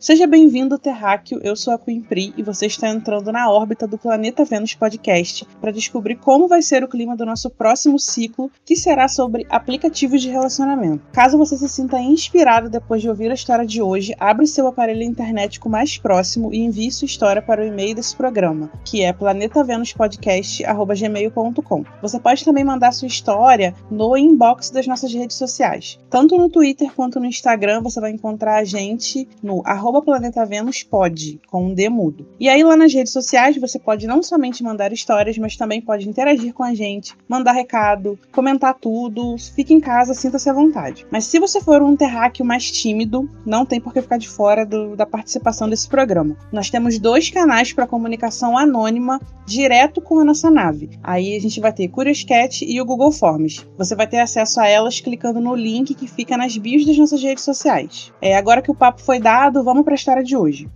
Seja bem-vindo, Terráqueo. Eu sou a Queen Pri e você está entrando na órbita do Planeta Vênus Podcast para descobrir como vai ser o clima do nosso próximo ciclo, que será sobre aplicativos de relacionamento. Caso você se sinta inspirado depois de ouvir a história de hoje, abre seu aparelho internético mais próximo e envie sua história para o e-mail desse programa, que é planetavenuspodcast@gmail.com. Você pode também mandar sua história no inbox das nossas redes sociais. Tanto no Twitter quanto no Instagram você vai encontrar a gente no arroba arroba Planeta Vênus pode, com um D mudo. E aí lá nas redes sociais você pode não somente mandar histórias, mas também pode interagir com a gente, mandar recado, comentar tudo. Fique em casa, sinta-se à vontade. Mas se você for um terráqueo mais tímido, não tem por que ficar de fora do, da participação desse programa. Nós temos dois canais para comunicação anônima direto com a nossa nave. Aí a gente vai ter Curioscat e o Google Forms. Você vai ter acesso a elas clicando no link que fica nas bios das nossas redes sociais. É, agora que o papo foi dado, vamos para a história de hoje.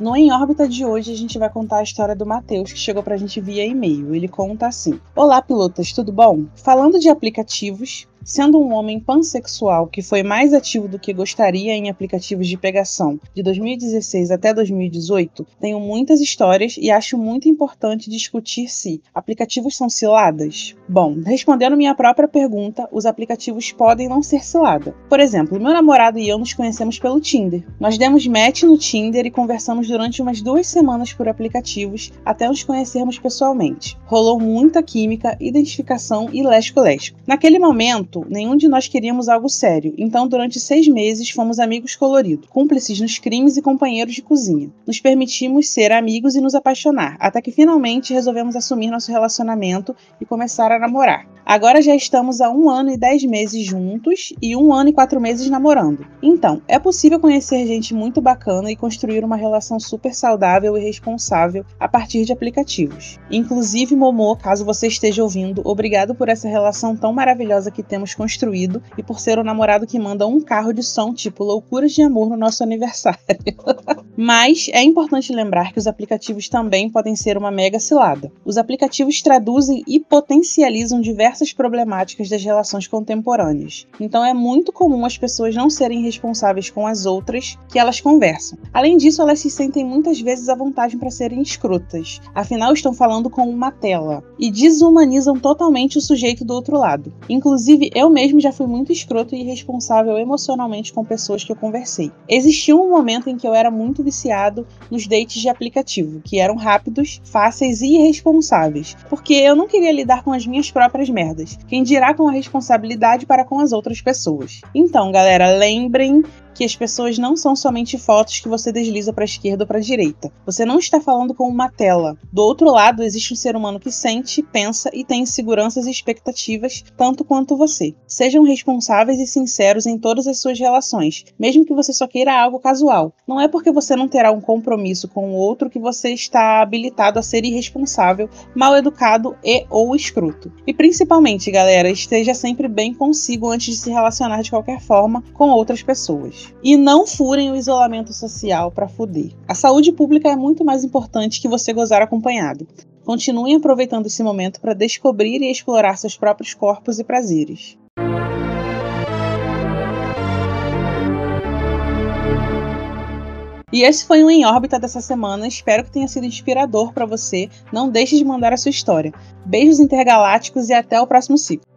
No Em Órbita de hoje, a gente vai contar a história do Matheus, que chegou pra gente via e-mail. Ele conta assim: Olá, pilotas, tudo bom? Falando de aplicativos, Sendo um homem pansexual que foi mais ativo do que gostaria em aplicativos de pegação de 2016 até 2018, tenho muitas histórias e acho muito importante discutir se aplicativos são ciladas. Bom, respondendo minha própria pergunta, os aplicativos podem não ser cilada. Por exemplo, meu namorado e eu nos conhecemos pelo Tinder. Nós demos match no Tinder e conversamos durante umas duas semanas por aplicativos até nos conhecermos pessoalmente. Rolou muita química, identificação e lesco-lesco. Naquele momento, nenhum de nós queríamos algo sério, então durante seis meses fomos amigos coloridos, cúmplices nos crimes e companheiros de cozinha. Nos permitimos ser amigos e nos apaixonar, até que finalmente resolvemos assumir nosso relacionamento e começar a namorar. Agora já estamos há um ano e dez meses juntos e um ano e quatro meses namorando. Então, é possível conhecer gente muito bacana e construir uma relação super saudável e responsável a partir de aplicativos. Inclusive, Momo, caso você esteja ouvindo, obrigado por essa relação tão maravilhosa que temos construído e por ser o namorado que manda um carro de som tipo Loucuras de Amor no nosso aniversário. Mas é importante lembrar que os aplicativos também podem ser uma mega cilada. Os aplicativos traduzem e potencializam diversas diversas problemáticas das relações contemporâneas. Então é muito comum as pessoas não serem responsáveis com as outras que elas conversam. Além disso, elas se sentem muitas vezes à vontade para serem escrotas, afinal estão falando com uma tela e desumanizam totalmente o sujeito do outro lado. Inclusive, eu mesmo já fui muito escroto e irresponsável emocionalmente com pessoas que eu conversei. Existiu um momento em que eu era muito viciado nos dates de aplicativo, que eram rápidos, fáceis e irresponsáveis, porque eu não queria lidar com as minhas próprias merdas. Quem dirá com a responsabilidade para com as outras pessoas. Então, galera, lembrem que as pessoas não são somente fotos que você desliza para a esquerda ou para a direita. Você não está falando com uma tela. Do outro lado, existe um ser humano que sente, pensa e tem inseguranças e expectativas tanto quanto você. Sejam responsáveis e sinceros em todas as suas relações, mesmo que você só queira algo casual. Não é porque você não terá um compromisso com o outro que você está habilitado a ser irresponsável, mal educado e ou escroto. E principalmente, galera, esteja sempre bem consigo antes de se relacionar de qualquer forma com outras pessoas. E não furem o isolamento social para fuder. A saúde pública é muito mais importante que você gozar acompanhado. Continuem aproveitando esse momento para descobrir e explorar seus próprios corpos e prazeres. E esse foi o Em Órbita dessa semana. Espero que tenha sido inspirador para você. Não deixe de mandar a sua história. Beijos intergalácticos e até o próximo ciclo.